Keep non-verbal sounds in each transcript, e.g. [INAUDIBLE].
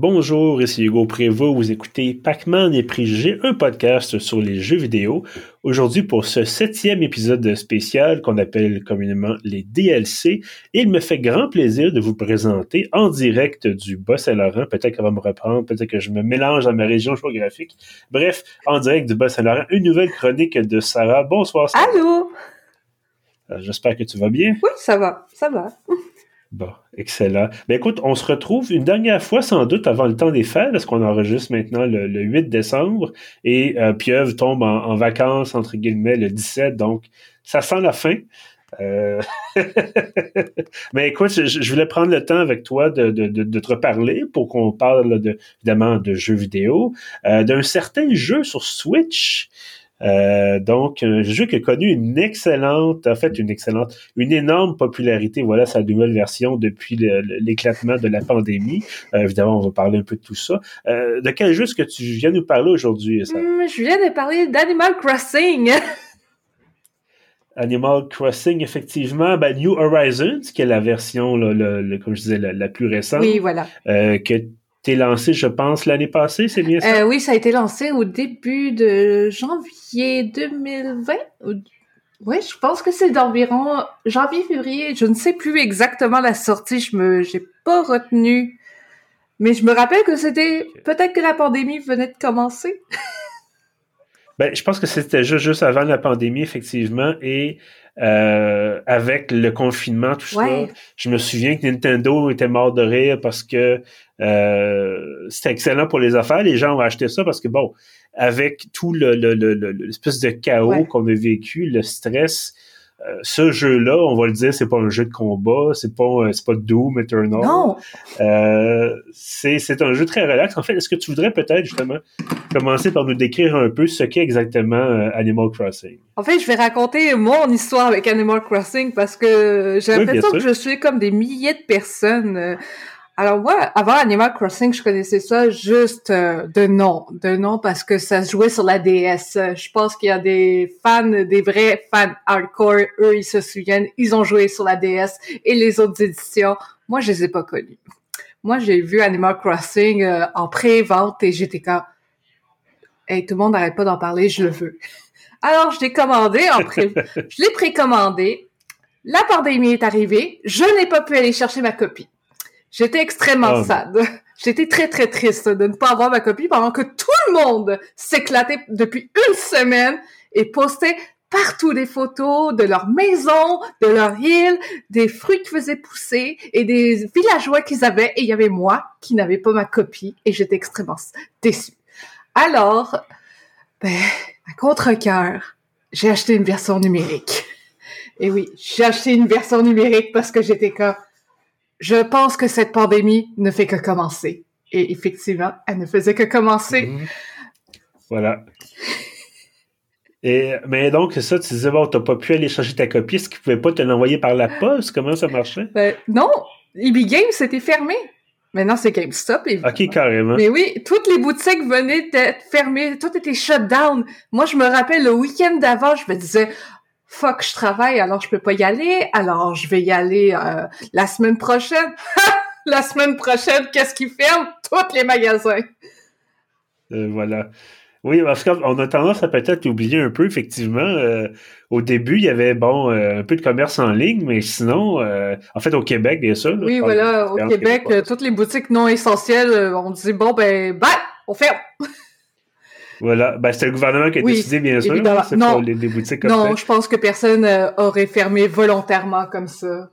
Bonjour, ici Hugo Prévost, vous écoutez Pac-Man et Préjugés, un podcast sur les jeux vidéo. Aujourd'hui pour ce septième épisode spécial qu'on appelle communément les DLC, il me fait grand plaisir de vous présenter en direct du Bas-Saint-Laurent, peut-être qu'elle va me reprendre, peut-être que je me mélange dans ma région géographique. Bref, en direct du Bas-Saint-Laurent, une nouvelle chronique de Sarah. Bonsoir Sarah. Allô? Euh, J'espère que tu vas bien. Oui, ça va, ça va. Bon, excellent. Ben écoute, on se retrouve une dernière fois sans doute avant le temps des fêtes, parce qu'on enregistre maintenant le, 8 décembre, et euh, Pieuvre tombe en, vacances, entre guillemets, le 17, donc ça sent la fin. Euh... [LAUGHS] Mais écoute, je, voulais prendre le temps avec toi de, de, de, te reparler pour qu'on parle de, évidemment de jeux vidéo, euh, d'un certain jeu sur Switch euh, donc, un jeu qui a connu une excellente, en fait, une excellente, une énorme popularité. Voilà sa nouvelle version depuis l'éclatement de la pandémie. Euh, évidemment, on va parler un peu de tout ça. Euh, de quel jeu est-ce que tu viens nous parler aujourd'hui, hum, je viens de parler d'Animal Crossing. [LAUGHS] Animal Crossing, effectivement, ben, New Horizons, qui est la version, le, comme je disais, la, plus récente. Oui, voilà. Été lancé, je pense, l'année passée, c'est bien ça? Euh, oui, ça a été lancé au début de janvier 2020. Oui, je pense que c'est d'environ janvier-février. Je ne sais plus exactement la sortie. Je me, j'ai pas retenu. Mais je me rappelle que c'était peut-être que la pandémie venait de commencer. [LAUGHS] ben, je pense que c'était juste, juste avant la pandémie, effectivement. Et euh, avec le confinement, tout ça, je me souviens que Nintendo était mort de rire parce que euh, c'était excellent pour les affaires. Les gens ont acheté ça parce que, bon, avec tout le, l'espèce de chaos qu'on a vécu, le stress, euh, ce jeu-là, on va le dire, c'est pas un jeu de combat, c'est pas euh, c'est pas Doom Eternal. Non. Euh, c'est c'est un jeu très relax. En fait, est-ce que tu voudrais peut-être justement commencer par nous décrire un peu ce qu'est exactement Animal Crossing? En fait, je vais raconter mon histoire avec Animal Crossing parce que j'ai l'impression que je suis comme des milliers de personnes alors moi, avant Animal Crossing, je connaissais ça juste euh, de nom, de nom parce que ça se jouait sur la DS. Je pense qu'il y a des fans, des vrais fans hardcore, eux ils se souviennent, ils ont joué sur la DS et les autres éditions. Moi, je les ai pas connus. Moi, j'ai vu Animal Crossing euh, en pré-vente et j'étais comme, hey, tout le monde n'arrête pas d'en parler, je le veux. [LAUGHS] Alors, je l'ai commandé en pré, je l'ai précommandé. La pandémie est arrivée, je n'ai pas pu aller chercher ma copie. J'étais extrêmement oh. sad. [LAUGHS] J'étais très, très triste de ne pas avoir ma copie pendant que tout le monde s'éclatait depuis une semaine et postait partout des photos de leur maison, de leur île, des fruits qu'ils faisaient pousser et des villageois qu'ils avaient. Et il y avait moi qui n'avais pas ma copie et j'étais extrêmement déçue. Alors, ben, à contre-cœur, j'ai acheté une version numérique. Et oui, j'ai acheté une version numérique parce que j'étais comme, je pense que cette pandémie ne fait que commencer. Et effectivement, elle ne faisait que commencer. Mhm. Voilà. Et, mais donc, ça, tu disais, bon, t'as pas pu aller chercher ta copie, est-ce qu'ils pouvaient pas te l'envoyer par la poste? Comment ça marchait? Ben, non, EB Games c'était fermé. Maintenant, c'est GameStop. OK, carrément. Mais oui, toutes les boutiques venaient d'être fermées, tout était shut down. Moi, je me rappelle, le week-end d'avant, je me disais, fuck, je travaille, alors je peux pas y aller, alors je vais y aller euh, la semaine prochaine. [LAUGHS] la semaine prochaine, qu'est-ce qui ferme? Tous les magasins. Euh, voilà. Oui, parce qu'on a tendance à peut-être oublier un peu, effectivement. Euh, au début, il y avait, bon, un peu de commerce en ligne, mais sinon, en fait, au Québec, bien sûr. oui, voilà, au Québec, toutes les boutiques non essentielles, on dit, bon, ben, bye, on ferme. [LAUGHS] Voilà. Ben, c'était le gouvernement qui a décidé, bien sûr. non, pour les, boutiques comme non je pense que personne euh, aurait fermé volontairement comme ça.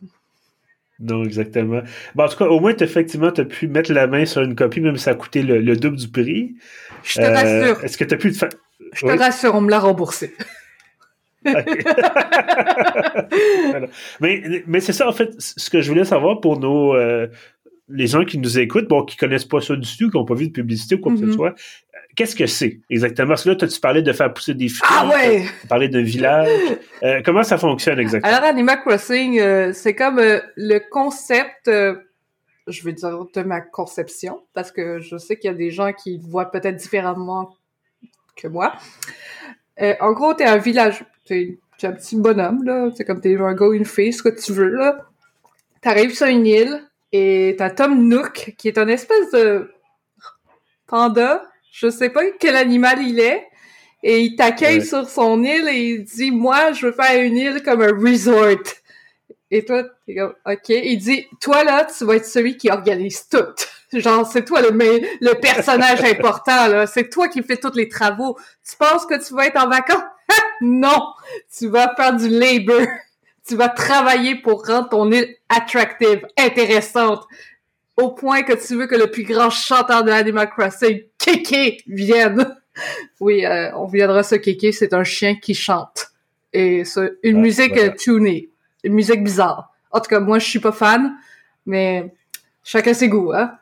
Non, exactement. Ben, en tout cas, au moins, effectivement, tu as pu mettre la main sur une copie, même si ça a coûté le, double du prix. Je te rassure. Euh, est-ce que tu as pu te faire. Je te rassure, on me l'a remboursé. [LAUGHS] [LAUGHS] Mais, mais c'est ça, en fait, ce que je voulais savoir pour nos. Euh, les gens qui nous écoutent, bon, qui connaissent pas ça du tout, qui n'ont pas vu de publicité ou quoi que ce mm-hmm. soit, qu'est-ce que c'est exactement? Parce que là, tu parlais de faire pousser des fruits. Ah ouais! Tu parlais d'un village. Euh, comment ça fonctionne exactement? Alors, Animal Crossing, euh, c'est comme euh, le concept, je veux dire, de ma conception, parce que je sais qu'il y a des gens qui voient peut-être différemment que moi. en gros, t'es un village, t'es un petit bonhomme, là. C'est comme t'es un gars ou une fille, ce que tu veux, là. T'arrives sur une île, et t'as Tom Nook, qui est un espèce de panda, je sais pas quel animal il est, et il t'accueille sur son île et il dit, moi, je veux faire une île comme un resort. Et toi, t'es comme, OK. Il dit, toi, là, tu vas être celui qui organise tout. [LAUGHS] Genre, c'est toi le, le personnage [LAUGHS] important, là. C'est toi qui fais tous les travaux. Tu penses que tu vas être en vacances? [LAUGHS] non! Tu vas faire du labor. Tu vas travailler pour rendre ton île attractive, intéressante, au point que tu veux que le plus grand chanteur de Animal Crossing, Kéké, vienne. oui, euh, on viendra ce Kéké, c'est un chien qui chante. Et c'est une ah, musique tunée. Une musique bizarre. En tout cas, moi, je suis pas fan, mais chacun ses goûts, hein.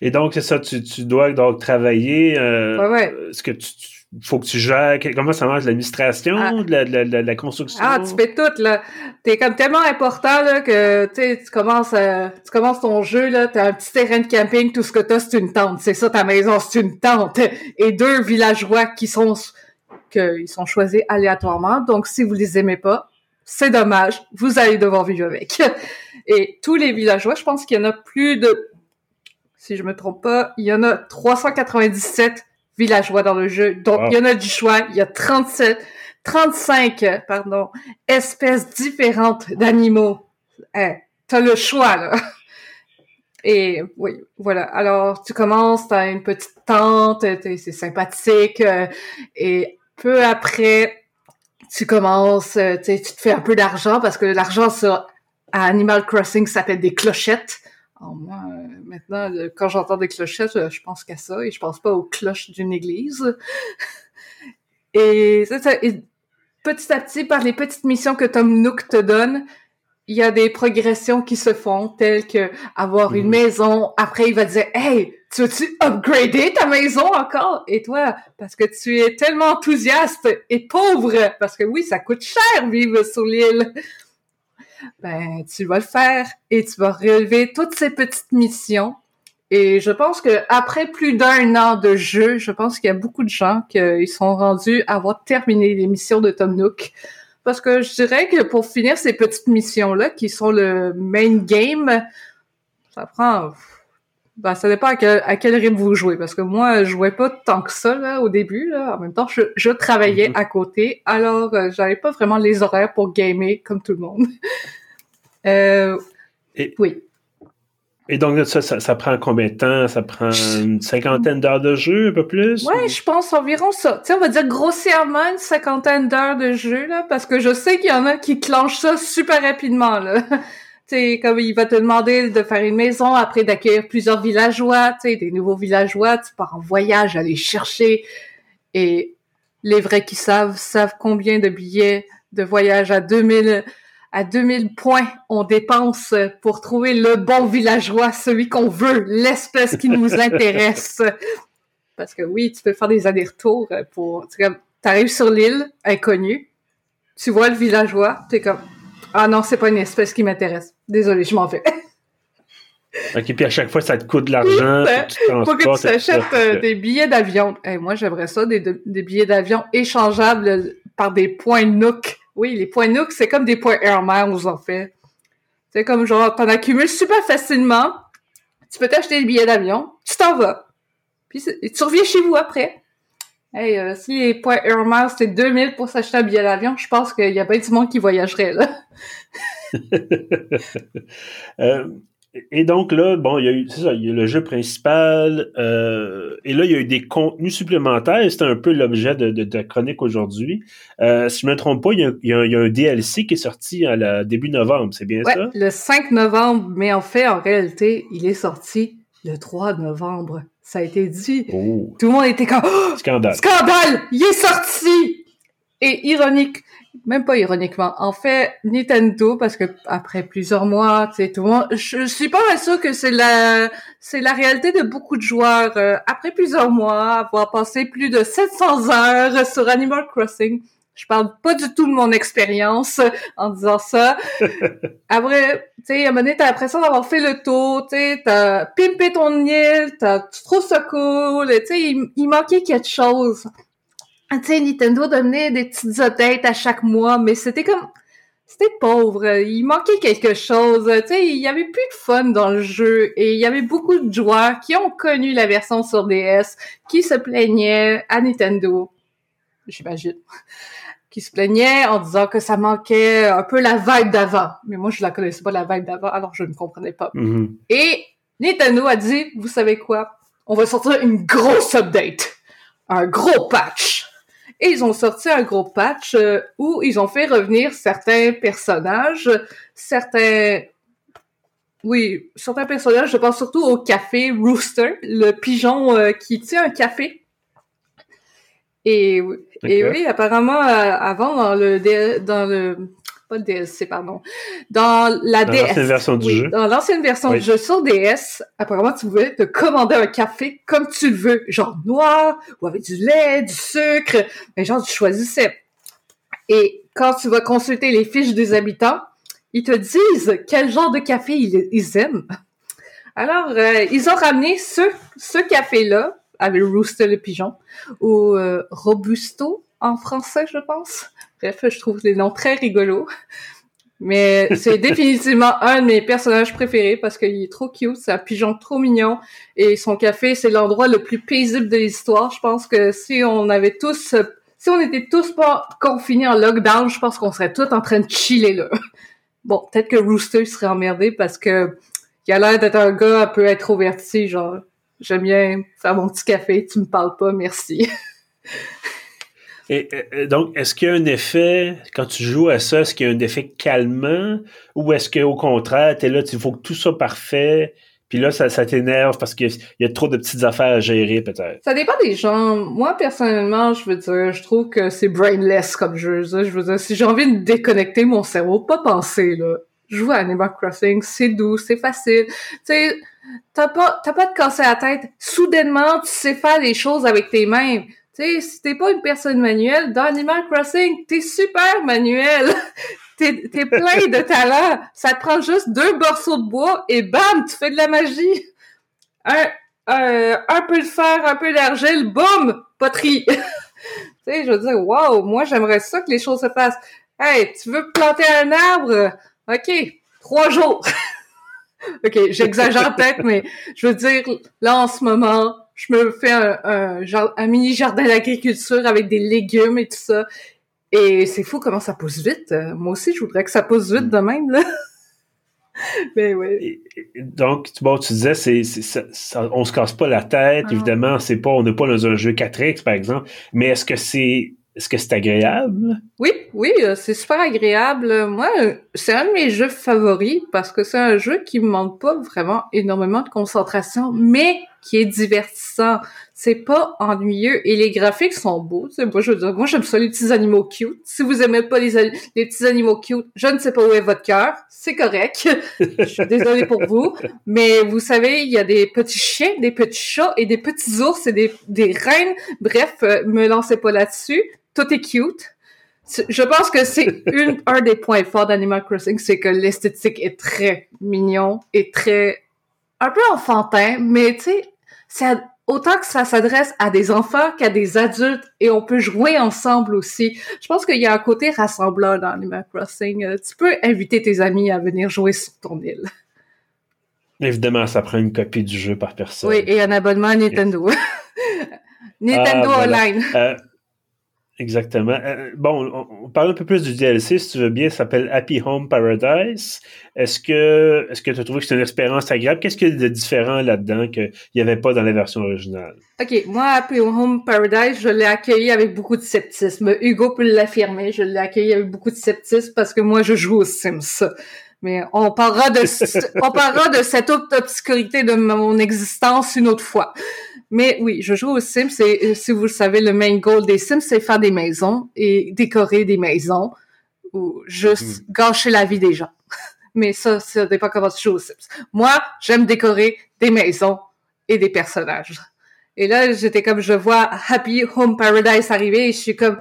Et donc, c'est ça, tu, tu, dois donc travailler. Euh, ouais, Ce que tu, faut que tu gères. Comment ça marche l'administration, ah. de, la, de, la, construction? Ah, tu fais tout, là. T'es comme tellement important, là, que, tu commences, euh, tu commences ton jeu, là, t'as un petit terrain de camping, tout ce que t'as, c'est une tente. C'est ça, ta maison, c'est une tente. Et deux villageois qui sont, qu'ils sont choisis aléatoirement. Donc, si vous les aimez pas, c'est dommage. Vous allez devoir vivre avec. Et tous les villageois, je pense qu'il y en a plus de si je me trompe pas, il y en a 397 villageois dans le jeu. Donc, il y en a du choix. Il y a 37, 35, pardon, espèces différentes d'animaux. Hey, t'as le choix, là. [LAUGHS] Et oui, voilà. Alors, tu commences, t'as une petite tente, c'est sympathique. Euh, et peu après, tu commences, tu te fais un peu d'argent parce que l'argent sur Animal Crossing s'appelle des clochettes moi, euh, maintenant, quand j'entends des clochettes, euh, je pense qu'à ça et je pense pas aux cloches d'une église. [LAUGHS] et, ça, petit à petit, par les petites missions que Tom Nook te donne, il y a des progressions qui se font, telles que avoir une mhm. maison. Après, il va dire, hey, tu veux-tu upgrader ta maison encore? Et toi, parce que tu es tellement enthousiaste et pauvre, parce que oui, ça coûte cher vivre sur l'île ben tu vas le faire et tu vas relever toutes ces petites missions. Et je pense que après plus d'un an de jeu, je pense qu'il y a beaucoup de gens qui sont rendus à avoir terminé les missions de Tom Nook. Parce que je dirais que pour finir ces petites missions-là, qui sont le main game, ça prend... Ben, ça dépend à quel, rythme vous jouez. Parce que moi, je jouais pas tant que ça là, au début. Là. En même temps, je, travaillais mm-hmm. à côté. Alors, euh, j'avais pas vraiment les horaires pour gamer comme tout le monde. [LAUGHS] Euh, oui. Et donc, ça, ça, prend combien de temps? Ça prend une cinquantaine d'heures de jeu, un peu plus? Oui, je pense environ ça. Tu sais, on va dire grossièrement une cinquantaine d'heures de jeu, là, parce que je sais qu'il y en a qui clenchent ça super rapidement, là. [LAUGHS] tu sais, comme il va te demander de faire une maison, après d'accueillir plusieurs villageois, tu sais, des nouveaux villageois, tu pars en voyage, aller chercher. Et les vrais qui savent, savent combien de billets de voyage à 2000 à 2000 points on dépense pour trouver le bon villageois, celui qu'on veut, l'espèce qui nous [LAUGHS] intéresse. Parce que oui, tu peux faire des allers-retours pour... Tu arrives sur l'île, inconnue, tu vois le villageois, tu es comme... Ah non, c'est pas une espèce qui m'intéresse. Désolé, je m'en vais. [LAUGHS] OK, puis à chaque fois, ça te coûte de l'argent. Faut que tu t'achètes euh, des billets d'avion. moi, j'aimerais ça, des, des billets d'avion échangeables par des points Nook oui, les points Nook, c'est comme des points Air Miles, en fait. C'est comme genre, t'en accumules super facilement. Tu peux t'acheter le billet d'avion, tu t'en vas. Puis tu reviens chez vous après. Hey, euh, si les points Air Miles, c'est 2000 pour s'acheter un billet d'avion, je pense qu'il y a pas du monde qui voyagerait, là. [LAUGHS] euh, et donc là, bon, il y a eu, ça, il y a le jeu principal, euh, et là, il y a eu des contenus supplémentaires, c'était un peu l'objet de, de, de, chronique aujourd'hui. Euh, si je me trompe pas, il y, a, il, y a, un DLC qui est sorti à la début novembre, c'est bien ça? Le 5 novembre, mais en fait, en réalité, il est sorti le 3 novembre. Ça a été dit. Oh. Tout le monde était comme oh, Scandale! Scandale! Il est sorti! Et ironique, même pas ironiquement. En fait, Nintendo, parce que après plusieurs mois, tu sais, tout le monde, je, suis pas sûre que c'est la, c'est la réalité de beaucoup de joueurs. Euh, après plusieurs mois, avoir passé plus de 700 heures sur Animal Crossing, je parle pas du tout de mon expérience en disant ça. [LAUGHS] Après, tu sais, à un moment donné, t'as l'impression d'avoir fait le tour, tu sais, t'as pimpé ton île, t'as, tu trouves ça cool, tu sais, il, il manquait quelque chose. Tu sais, Nintendo donnait des petites updates à chaque mois, mais c'était comme, c'était pauvre. Il manquait quelque chose. Tu sais, il y avait plus de fun dans le jeu et il y avait beaucoup de joueurs qui ont connu la version sur DS qui se plaignaient à Nintendo, j'imagine, qui se plaignaient en disant que ça manquait un peu la vibe d'avant. Mais moi, je la connaissais pas la vibe d'avant, alors je ne comprenais pas. Mm-hmm. Et Nintendo a dit, vous savez quoi? On va sortir une grosse update. Un gros patch et ils ont sorti un gros patch euh, où ils ont fait revenir certains personnages, certains oui, certains personnages, je pense surtout au café Rooster, le pigeon euh, qui tient un café. Et, et oui, apparemment, euh, avant, dans le, dans le pas DLC, pardon. Dans la dans DS. L'ancienne version du jeu. Dans l'ancienne version du jeu sur DS, apparemment, tu pouvais te commander un café comme tu le veux, genre noir, ou avec du lait, du sucre, mais genre, tu choisissais. Et quand tu vas consulter les fiches des habitants, ils te disent quel genre de café ils, aiment. Alors, euh, ils ont ramené ce, ce café-là, avec Rooster le pigeon, ou euh, Robusto en français, je pense. Bref, je trouve les noms très rigolos. Mais c'est [LAUGHS] définitivement un de mes personnages préférés parce qu'il est trop cute, c'est un pigeon trop mignon et son café, c'est l'endroit le plus paisible de l'histoire. Je pense que si on avait tous, si on était tous pas confinés en lockdown, je pense qu'on serait tous en train de chiller là. Bon, peut-être que Rooster serait emmerdé parce que il a l'air d'être un gars un peu introverti, genre j'aime bien faire mon petit café, tu me parles pas, merci. Et, donc, est-ce qu'il y a un effet, quand tu joues à ça, est-ce qu'il y a un effet calmant? Ou est-ce qu'au contraire, tu es là, il faut que tout soit parfait, puis là, ça, ça t'énerve parce qu'il y a trop de petites affaires à gérer, peut-être? Ça dépend des gens. Moi, personnellement, je veux dire, je trouve que c'est brainless comme jeu. Je veux dire, si j'ai envie de déconnecter mon cerveau, pas penser, là. Jouer à Animal Crossing, c'est doux, c'est facile. Tu sais, t'as pas, pas de casser la tête. Soudainement, tu sais faire des choses avec tes mains. Tu sais, si t'es pas une personne manuelle, dans Animal Crossing, t'es super manuel. [LAUGHS] t'es, plein de talent. Ça te prend juste deux morceaux de bois et bam, tu fais de la magie. Un, un peu de fer, un peu d'argile, boum, poterie. [LAUGHS] tu je veux dire, wow, moi j'aimerais ça que les choses se fassent. Hey, tu veux planter un arbre? OK, trois jours. [LAUGHS] [LAUGHS] OK, j'exagère peut-être, mais je veux dire, là en ce moment, je me fais un, un, mini jardin d'agriculture avec des légumes et tout ça. Et c'est fou comment ça pousse vite. Moi aussi, je voudrais que ça pousse vite de même, là. [LAUGHS] Mais oui. Donc, bon, tu disais, c'est, ça, on se casse pas la tête. Ah. Évidemment, c'est pas, on n'est pas dans un jeu 4X, par exemple. Mais est-ce que c'est, est-ce que c'est agréable? Oui, oui, euh, c'est super agréable. Moi, c'est un de mes jeux favoris parce que c'est un jeu qui me demande pas vraiment énormément de concentration, mais qui est divertissant. C'est pas ennuyeux et les graphiques sont beaux. moi, je veux dire, moi j'aime ça les petits animaux cute. Si vous aimez pas les, les petits animaux cute, je ne sais pas où est votre cœur. C'est correct. [LAUGHS] je suis désolée pour vous, mais vous savez, il y a des petits chiens, des petits chats et des petits ours et des, des reines. Bref, euh, me lancez pas là-dessus. Tout est cute. Je pense que c'est [LAUGHS] un des points forts d'Animal Crossing, c'est que l'esthétique est très mignon et très un peu enfantin, mais tu sais, autant que ça s'adresse à des enfants qu'à des adultes et on peut jouer ensemble aussi. Je pense qu'il y a un côté rassembleur dans Animal Crossing. Euh, tu peux inviter tes amis à venir jouer sur ton île. Évidemment, ça prend une copie du jeu par personne. Oui, et un abonnement à Nintendo. [LAUGHS] Nintendo ah, Online. Euh, Exactement. Euh, bon, on, parle un peu plus du DLC, si tu veux bien. Ça s'appelle Happy Home Paradise. Est-ce que est-ce que tu as trouvé que c'est une expérience agréable? Qu'est-ce qu'il y a de différent là-dedans qu'il n'y avait pas dans la version originale? OK. Moi, Happy Home Paradise, je l'ai accueilli avec beaucoup de sceptisme. Hugo peut l'affirmer. Je l'ai accueilli avec beaucoup de sceptisme parce que moi, je joue aux Sims. Mais on parlera de [LAUGHS] on parlera de cette obscurité de mon existence une autre fois. Mais oui, je joue aux Sims. Et euh, si vous le savez, le main goal des Sims, c'est faire des maisons et décorer des maisons ou juste mhm. gâcher la vie des gens. [LAUGHS] Mais ça, ça dépend comment tu joues aux Sims. Moi, j'aime décorer des maisons et des personnages. Et là, j'étais comme, je vois Happy Home Paradise arriver et je suis comme,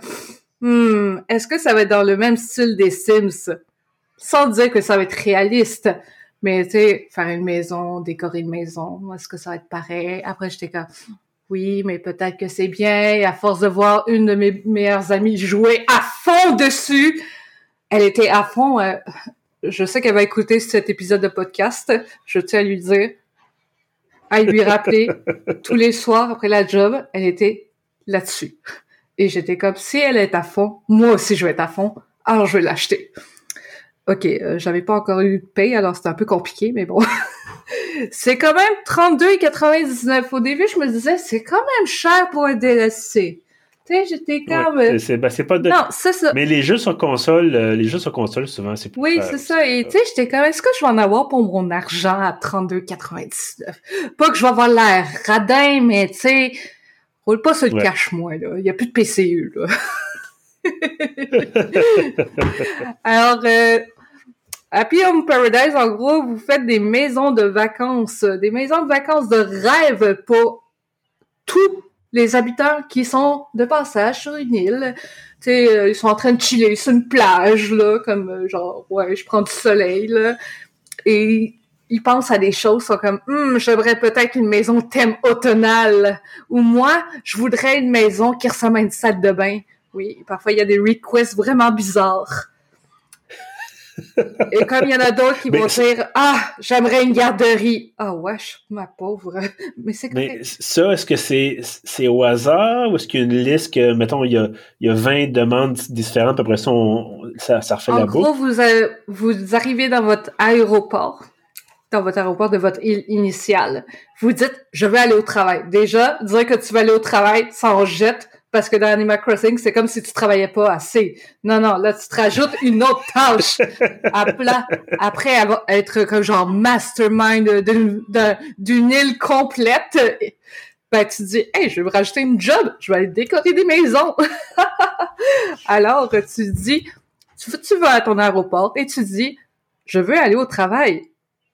hmm, est-ce que ça va être dans le même style des Sims? Sans dire que ça va être réaliste. Mais tu sais, faire une maison, décorer une maison, est-ce que ça va être pareil? Après, j'étais comme, oui, mais peut-être que c'est bien. Et à force de voir une de mes meilleures amies jouer à fond dessus, elle était à fond. Euh, je sais qu'elle va écouter cet épisode de podcast. Je tiens à lui dire, à lui rappeler [LAUGHS] tous les soirs après la job, elle était là-dessus. Et j'étais comme, si elle est à fond, moi aussi je vais être à fond, alors je vais l'acheter. Ok, euh, j'avais pas encore eu de paye, alors c'était un peu compliqué, mais bon. [LAUGHS] c'est quand même 32,99. Au début, je me disais, c'est quand même cher pour un DLC. Tu sais, j'étais. Ouais, c'est ben, pas de... Non, c'est ça. Mais les jeux sur console, euh, les jeux sur console, souvent, c'est plus Oui, c'est ça. Et tu sais, j'étais comme, est-ce que je vais en avoir pour mon argent à 32,99? Pas que je vais avoir l'air radin, mais tu sais, roule pas sur le cache-moi, là. Il y a plus de PCU, là. [LAUGHS] [LAUGHS] Alors, euh, Happy Home Paradise, en gros, vous faites des maisons de vacances, des maisons de vacances de rêve pour tous les habitants qui sont de passage sur une île. Euh, ils sont en train de chiller sur une plage, là, comme euh, genre, ouais, je prends du soleil. Et ils pensent à des choses, comme, hum, j'aimerais peut-être une maison thème automnale. Ou moi, je voudrais une maison qui ressemble à une salle de bain. Oui, parfois il y a des requests vraiment bizarres. [LAUGHS] Et comme il y en a d'autres qui vont dire Ah, j'aimerais une garderie. Ah, wesh, ma pauvre. [LAUGHS] Mais c'est Mais ça, est-ce que c'est c'est au hasard ou est-ce qu'il y a une liste que, mettons, il y a, il y a 20 demandes différentes, après ça, ça, ça refait la boucle? En gros, vous, vous arrivez dans votre aéroport, dans votre aéroport de votre île initiale. Vous dites Je vais aller au travail. Déjà, dire que tu vas aller au travail, ça en jette parce que dans Animal Crossing, c'est comme si tu travaillais pas assez. Non, non, là, tu te rajoutes une autre tâche. [LAUGHS] après être comme genre mastermind d'une île complète, ben, tu te dis, hey, je vais me rajouter une job, je vais aller décorer des maisons. [LAUGHS] Alors, tu te dis, tu, tu vas à ton aéroport et tu te dis, je veux aller au travail.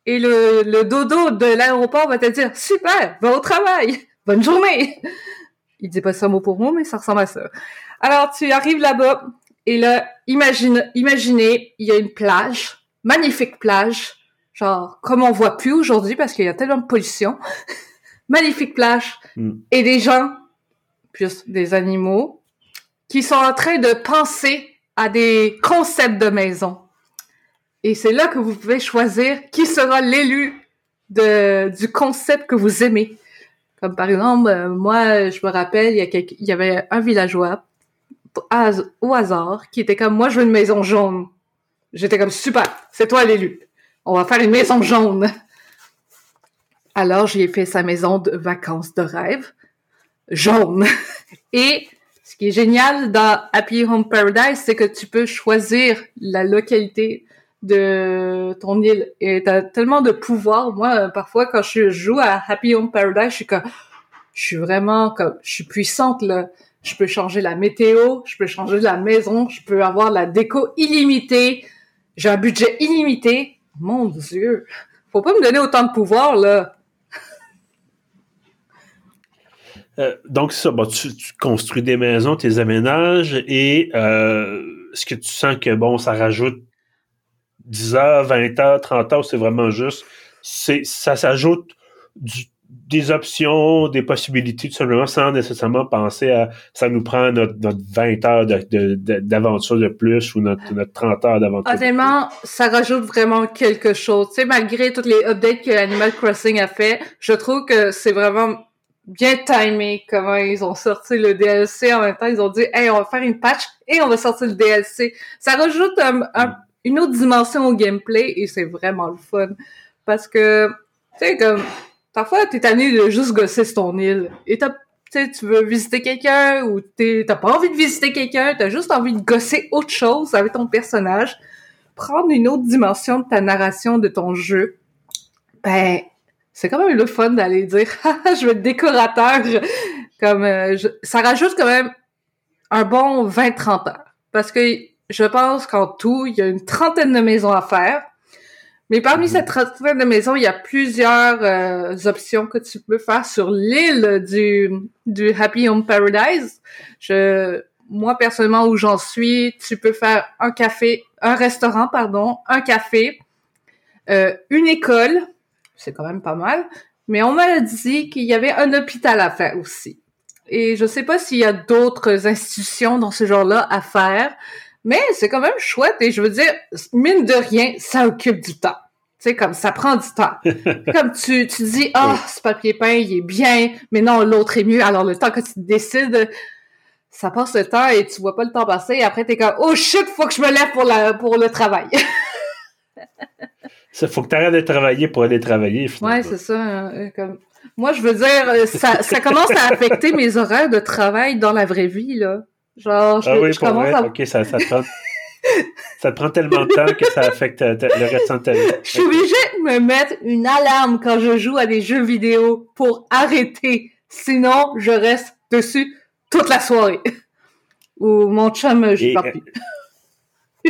Et le, le dodo de l'aéroport va te dire, super, va au travail, bonne journée. Il dit pas ça mot pour mot, mais ça ressemble à ça. Alors, tu arrives là-bas, et là, imagine, imaginez, il y a une plage, magnifique plage, genre, comme on voit plus aujourd'hui parce qu'il y a tellement de pollution. [LAUGHS] magnifique plage, hmm. et des gens, plus des animaux, qui sont en train de penser à des concepts de maison. Et c'est là que vous pouvez choisir qui sera l'élu de, du concept que vous aimez. Par exemple, euh, moi, je me rappelle, il y, a il y avait un villageois au hasard qui était comme moi, je veux une maison jaune. J'étais comme super, c'est toi l'élu. On va faire une maison jaune. Alors, j'ai fait sa maison de vacances de rêve jaune. [LAUGHS] Et ce qui est génial dans Happy Home Paradise, c'est que tu peux choisir la localité de ton île et t'as tellement de pouvoir. Moi, parfois, quand je joue à Happy Home Paradise, je suis comme, je suis vraiment comme, je suis puissante là. Je peux changer la météo, je peux changer la maison, je peux avoir la déco illimitée. J'ai un budget illimité. Mon Dieu, faut pas me donner autant de pouvoir là. Euh, donc, ça, bon, tu, construis des maisons, tes aménages, et euh, est-ce que tu sens que, bon, ça rajoute 10 heures, 20 heures, 30 heures, c'est vraiment juste. C'est, ça s'ajoute des options, des possibilités, tout simplement, sans nécessairement penser à ça nous prend notre, 20 heures d'aventure de, plus ou notre, 30 heures d'aventure. Honnêtement, ça rajoute vraiment quelque chose. Tu sais, malgré toutes les updates que Animal Crossing a fait, je trouve que c'est vraiment bien timé comment ils ont sorti le DLC en même temps. Ils ont dit, hey, on va faire une patch et on va sortir le DLC. Ça rajoute un, un une autre dimension au gameplay et c'est vraiment le fun. Parce que, tu sais, comme, parfois, t'es tanné de juste gosser sur ton île. Et t'as, tu veux visiter quelqu'un ou t'as pas envie de visiter quelqu'un, t'as juste envie de gosser autre chose avec ton personnage. Prendre une autre dimension de ta narration de ton jeu. Ben, c'est quand même le fun d'aller dire, [LAUGHS] je veux être décorateur. Comme, euh, ça rajoute quand même un bon 20-30 heures. Parce que je pense qu'en tout, il y a une trentaine de maisons à faire. Mais parmi mhm. cette trentaine de maisons, il y a plusieurs euh, options que tu peux faire sur l'île du, du Happy Home Paradise. Je, moi, personnellement, où j'en suis, tu peux faire un café, un restaurant, pardon, un café, euh, une école. C'est quand même pas mal. Mais on m'a dit qu'il y avait un hôpital à faire aussi. Et je sais pas s'il y a d'autres institutions dans ce genre-là à faire. Mais c'est quand même chouette et je veux dire, mine de rien, ça occupe du temps. Tu sais, comme ça prend du temps. [LAUGHS] comme tu, tu dis, ah, oh, ce papier peint, il est bien, mais non, l'autre est mieux. Alors, le temps que tu décides, ça passe le temps et tu vois pas le temps passer. Et après, t'es comme, oh shit, faut que je me lève pour, la, pour le travail. [LAUGHS] ça, faut que tu arrêtes de travailler pour aller travailler. Finalement. Ouais, c'est ça. Hein, comme... Moi, je veux dire, ça, ça commence à affecter [LAUGHS] mes horaires de travail dans la vraie vie, là. Genre, je, ah oui, je commence à... OK, ça, ça te prend... ça te prend tellement de temps que ça affecte le reste de ta vie. Je suis obligée de me mettre une alarme quand je joue à des jeux vidéo pour arrêter. Sinon, je reste dessus toute la soirée. Ou mon chum, je pas plus.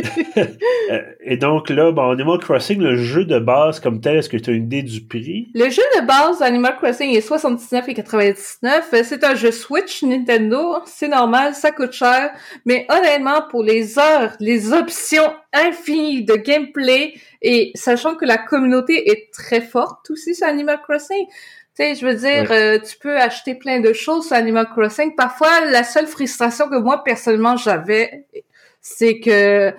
[LAUGHS] et donc là, bon, Animal Crossing, le jeu de base comme tel, est-ce que tu as une idée du prix? Le jeu de base Animal Crossing est 79,99. C'est un jeu Switch Nintendo. C'est normal, ça coûte cher. Mais honnêtement, pour les heures, les options infinies de gameplay et sachant que la communauté est très forte aussi sur Animal Crossing, tu sais, je veux dire, euh, tu peux acheter plein de choses sur Animal Crossing. Parfois, la seule frustration que moi, personnellement, j'avais, c'est que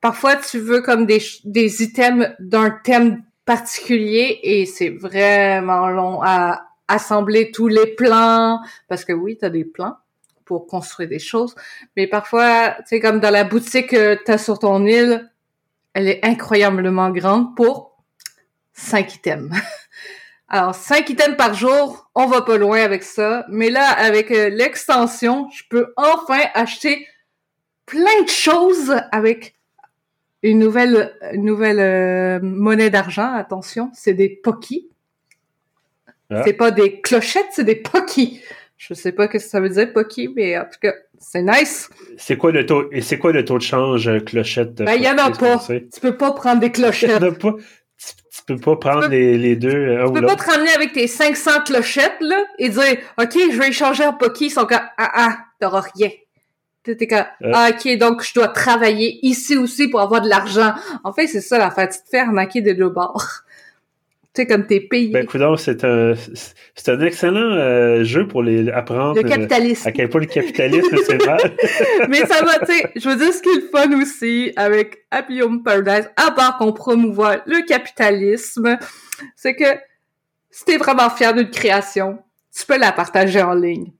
parfois, tu veux comme des, des items d'un thème particulier et c'est vraiment long à assembler tous les plans. Parce que oui, tu as des plans pour construire des choses. Mais parfois, tu sais, comme dans la boutique que tu as sur ton île, elle est incroyablement grande pour cinq items. [LAUGHS] Alors, 5 items par jour, on va pas loin avec ça. Mais là, avec euh, l'extension, je peux enfin acheter plein de choses avec une nouvelle, nouvelle euh, monnaie d'argent. Attention, c'est des pokis. Ah. C'est pas des clochettes, c'est des pokis. Je sais pas ce que ça veut dire pokis, mais en tout cas, c'est nice. C'est quoi le taux et c'est quoi le taux de change euh, clochette Ben il y en a pas. Tu peux pas prendre des clochettes. [LAUGHS] a pas tu peux pas prendre les, les, deux. Euh, tu peux pas te ramener avec tes 500 clochettes, là, et dire, OK, je vais échanger en Poki. Ils sont comme, ah, ah, t'auras rien. T'es comme, euh. ah, OK, donc je dois travailler ici aussi pour avoir de l'argent. En fait, c'est ça la fait. Tu te fais arnaquer de deux bords [LAUGHS] tu sais, comme t'es payé. Ben, écoute, c'est un, c'est un excellent euh, jeu pour les apprendre. Le capitalisme. à quel point le capitalisme, c'est [LAUGHS] mal. Mais ça va, tu sais, je veux dire, ce qui est le fun aussi avec Happy Home Paradise, à part qu'on promouvoit le capitalisme, c'est que si t'es vraiment fier d'une création, tu peux la partager en ligne.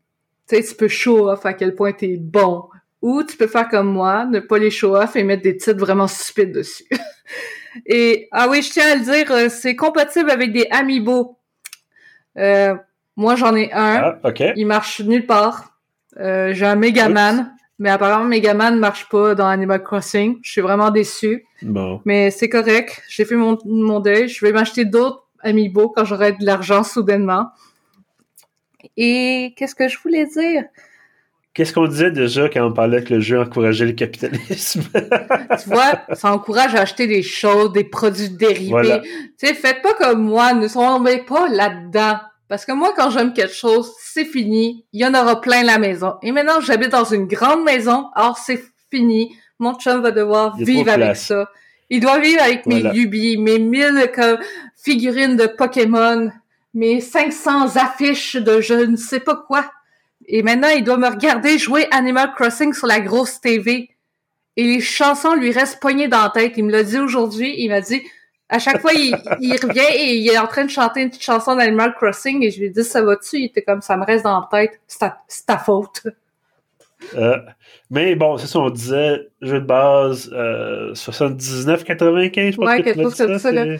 Tu sais, tu peux show off à quel point t'es bon. Ou tu peux faire comme moi, ne pas les show off et mettre des titres vraiment stupides dessus. [LAUGHS] Et ah oui, je tiens à le dire, euh, c'est compatible avec des Amiibo. Euh, moi, j'en ai un. Ah, Il marche nulle part. Euh, j'ai un Megaman, mais apparemment Megaman ne marche pas dans Animal Crossing. Je suis vraiment déçu. Bon. Mais c'est correct. J'ai fait mon, mon deuil. Je vais m'acheter d'autres Amiibo quand j'aurai de l'argent soudainement. Et qu'est-ce que je voulais dire? Qu'est-ce qu'on disait déjà quand on parlait que le jeu encourageait le capitalisme? [LAUGHS] tu vois, ça encourage à acheter des choses, des produits dérivés. Tu sais, faites pas comme moi, ne tombez pas là-dedans. Parce que moi, quand j'aime quelque chose, c'est fini. Il y en aura plein la maison. Et maintenant, j'habite dans une grande maison. Alors, c'est fini. Mon chum va devoir vivre avec ça. Il doit vivre avec mes lubies, mes mille figurines de Pokémon, mes 500 affiches de je ne sais pas quoi. Et maintenant, il doit me regarder jouer Animal Crossing sur la grosse TV. Et les chansons lui restent poignées dans la tête. Il me l'a dit aujourd'hui. Il m'a dit, à chaque fois, il, revient et il est en train de chanter une petite chanson d'Animal Crossing. Et je lui ai dit, ça va-tu? Il était comme, ça me reste dans la tête. C'est ta, faute. Euh, mais bon, c'est ça, on disait, jeu de base, euh, 79,95, je pense ouais, quelque chose comme ça, là. là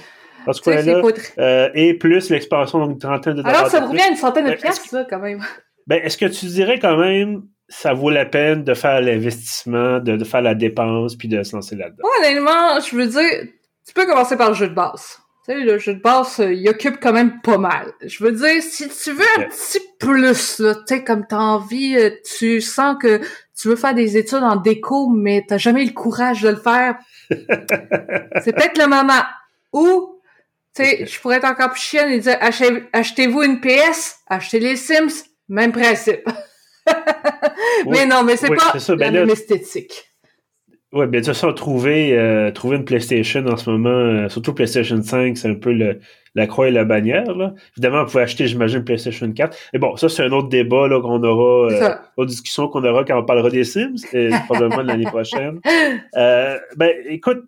euh, et plus l'expansion, donc une trentaine de dollars. Alors, ça vous revient à une centaine de euh, pièces, ça, quand même. Ben, est-ce que tu dirais quand même ça vaut la peine de faire l'investissement, de, faire la dépense, puis de se lancer là-dedans? Honnêtement, je veux dire, tu peux commencer par le jeu de base. Tu sais, le jeu de base, euh, il occupe quand même pas mal. Je veux dire, si tu veux un petit plus, là, tu sais, comme t'as envie, euh, tu sens que tu veux faire des études en déco, mais t'as jamais le courage de le faire, [LAUGHS] c'est peut-être le moment. Ou, tu sais, je pourrais être encore plus chienne et dire, achetez-vous une PS, achetez les Sims, même principe. [LAUGHS] mais non, mais c'est pas la ben même esthétique. Oui, bien sûr, trouver, euh, trouver une PlayStation en ce moment, euh, surtout PlayStation 5, c'est un peu le, la croix et la bannière. Là. Évidemment, vous pouvez acheter, j'imagine, PlayStation 4. Et bon, ça, c'est un autre débat là, qu'on aura, euh, autre discussion qu'on aura quand on parlera des Sims, et probablement l'année [LAUGHS] prochaine. Euh, ben, écoute,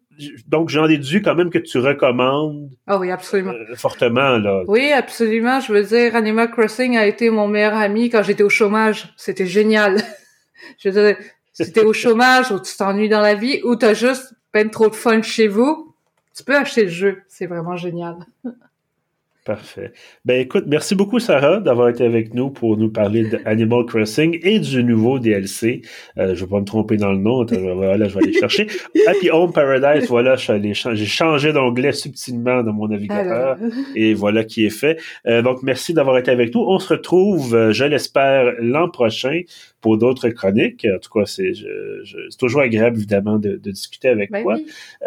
donc j'en déduis quand même que tu recommandes oh oui, absolument. Euh, fortement. Là. Oui, absolument. Je veux dire, Animal Crossing a été mon meilleur ami quand j'étais au chômage. C'était génial. [LAUGHS] je veux dire, si t'es au chômage ou tu t'ennuies dans la vie ou t'as juste peine trop de fun chez vous, tu peux acheter le jeu. C'est vraiment génial. [LAUGHS] Parfait. Ben écoute, merci beaucoup Sarah d'avoir été avec nous pour nous parler d'Animal Crossing et du nouveau DLC. Euh, je vais pas me tromper dans le nom, [LAUGHS] voilà, je vais aller chercher. Happy Home Paradise, voilà, j'ai changé d'onglet subtilement dans mon navigateur [LAUGHS] et voilà qui est fait. Euh, donc merci d'avoir été avec nous. On se retrouve, euh, je l'espère, l'an prochain pour d'autres chroniques. En tout cas, c'est toujours agréable, évidemment, de, discuter avec ben toi.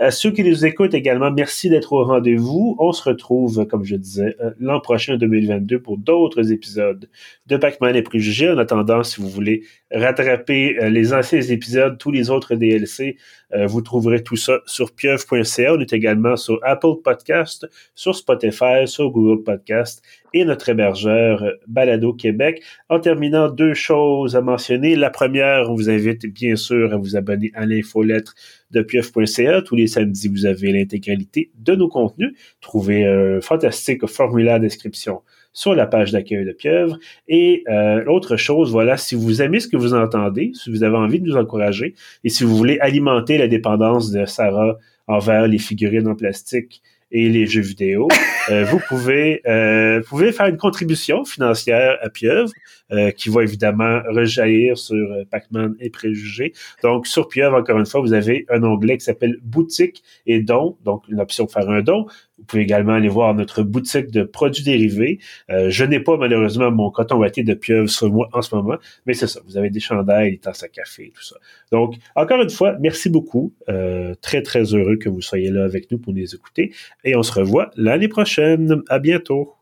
Euh, ceux qui nous écoutent également, merci d'être au rendez-vous. On se retrouve, comme je disais, euh, l'an prochain, 2022, pour d'autres épisodes de Pac-Man et Préjugés. En attendant, si vous voulez rattraper euh, les anciens épisodes, tous les autres DLC, vous trouverez tout ça sur pieuvre.ca. On est également sur Apple Podcast, sur Spotify, sur Google Podcast et notre hébergeur Balado Québec. En terminant, deux choses à mentionner. La première, on vous invite bien sûr à vous abonner à l'infolettre de pieuf.ca. Tous les samedis, vous avez l'intégralité de nos contenus. Trouvez un fantastique formulaire d'inscription sur la page d'accueil de Pieuvre. Et euh, autre chose, voilà, si vous aimez ce que vous entendez, si vous avez envie de nous encourager et si vous voulez alimenter la dépendance de Sarah envers les figurines en plastique et les jeux vidéo, [LAUGHS] euh, vous pouvez euh, pouvez faire une contribution financière à Pieuvre euh, qui va évidemment rejaillir sur euh, Pacman et Préjugés. Donc sur Pieuvre, encore une fois, vous avez un onglet qui s'appelle Boutique et Don, donc une option de faire un don. Vous pouvez également aller voir notre boutique de produits dérivés. Euh, je n'ai pas malheureusement mon coton ouaté de pieuvre sur moi en ce moment, mais c'est ça. Vous avez des chandails, des tasses à café, tout ça. Donc, encore une fois, merci beaucoup. Euh, très, très heureux que vous soyez là avec nous pour nous écouter. Et on se revoit l'année prochaine. À bientôt.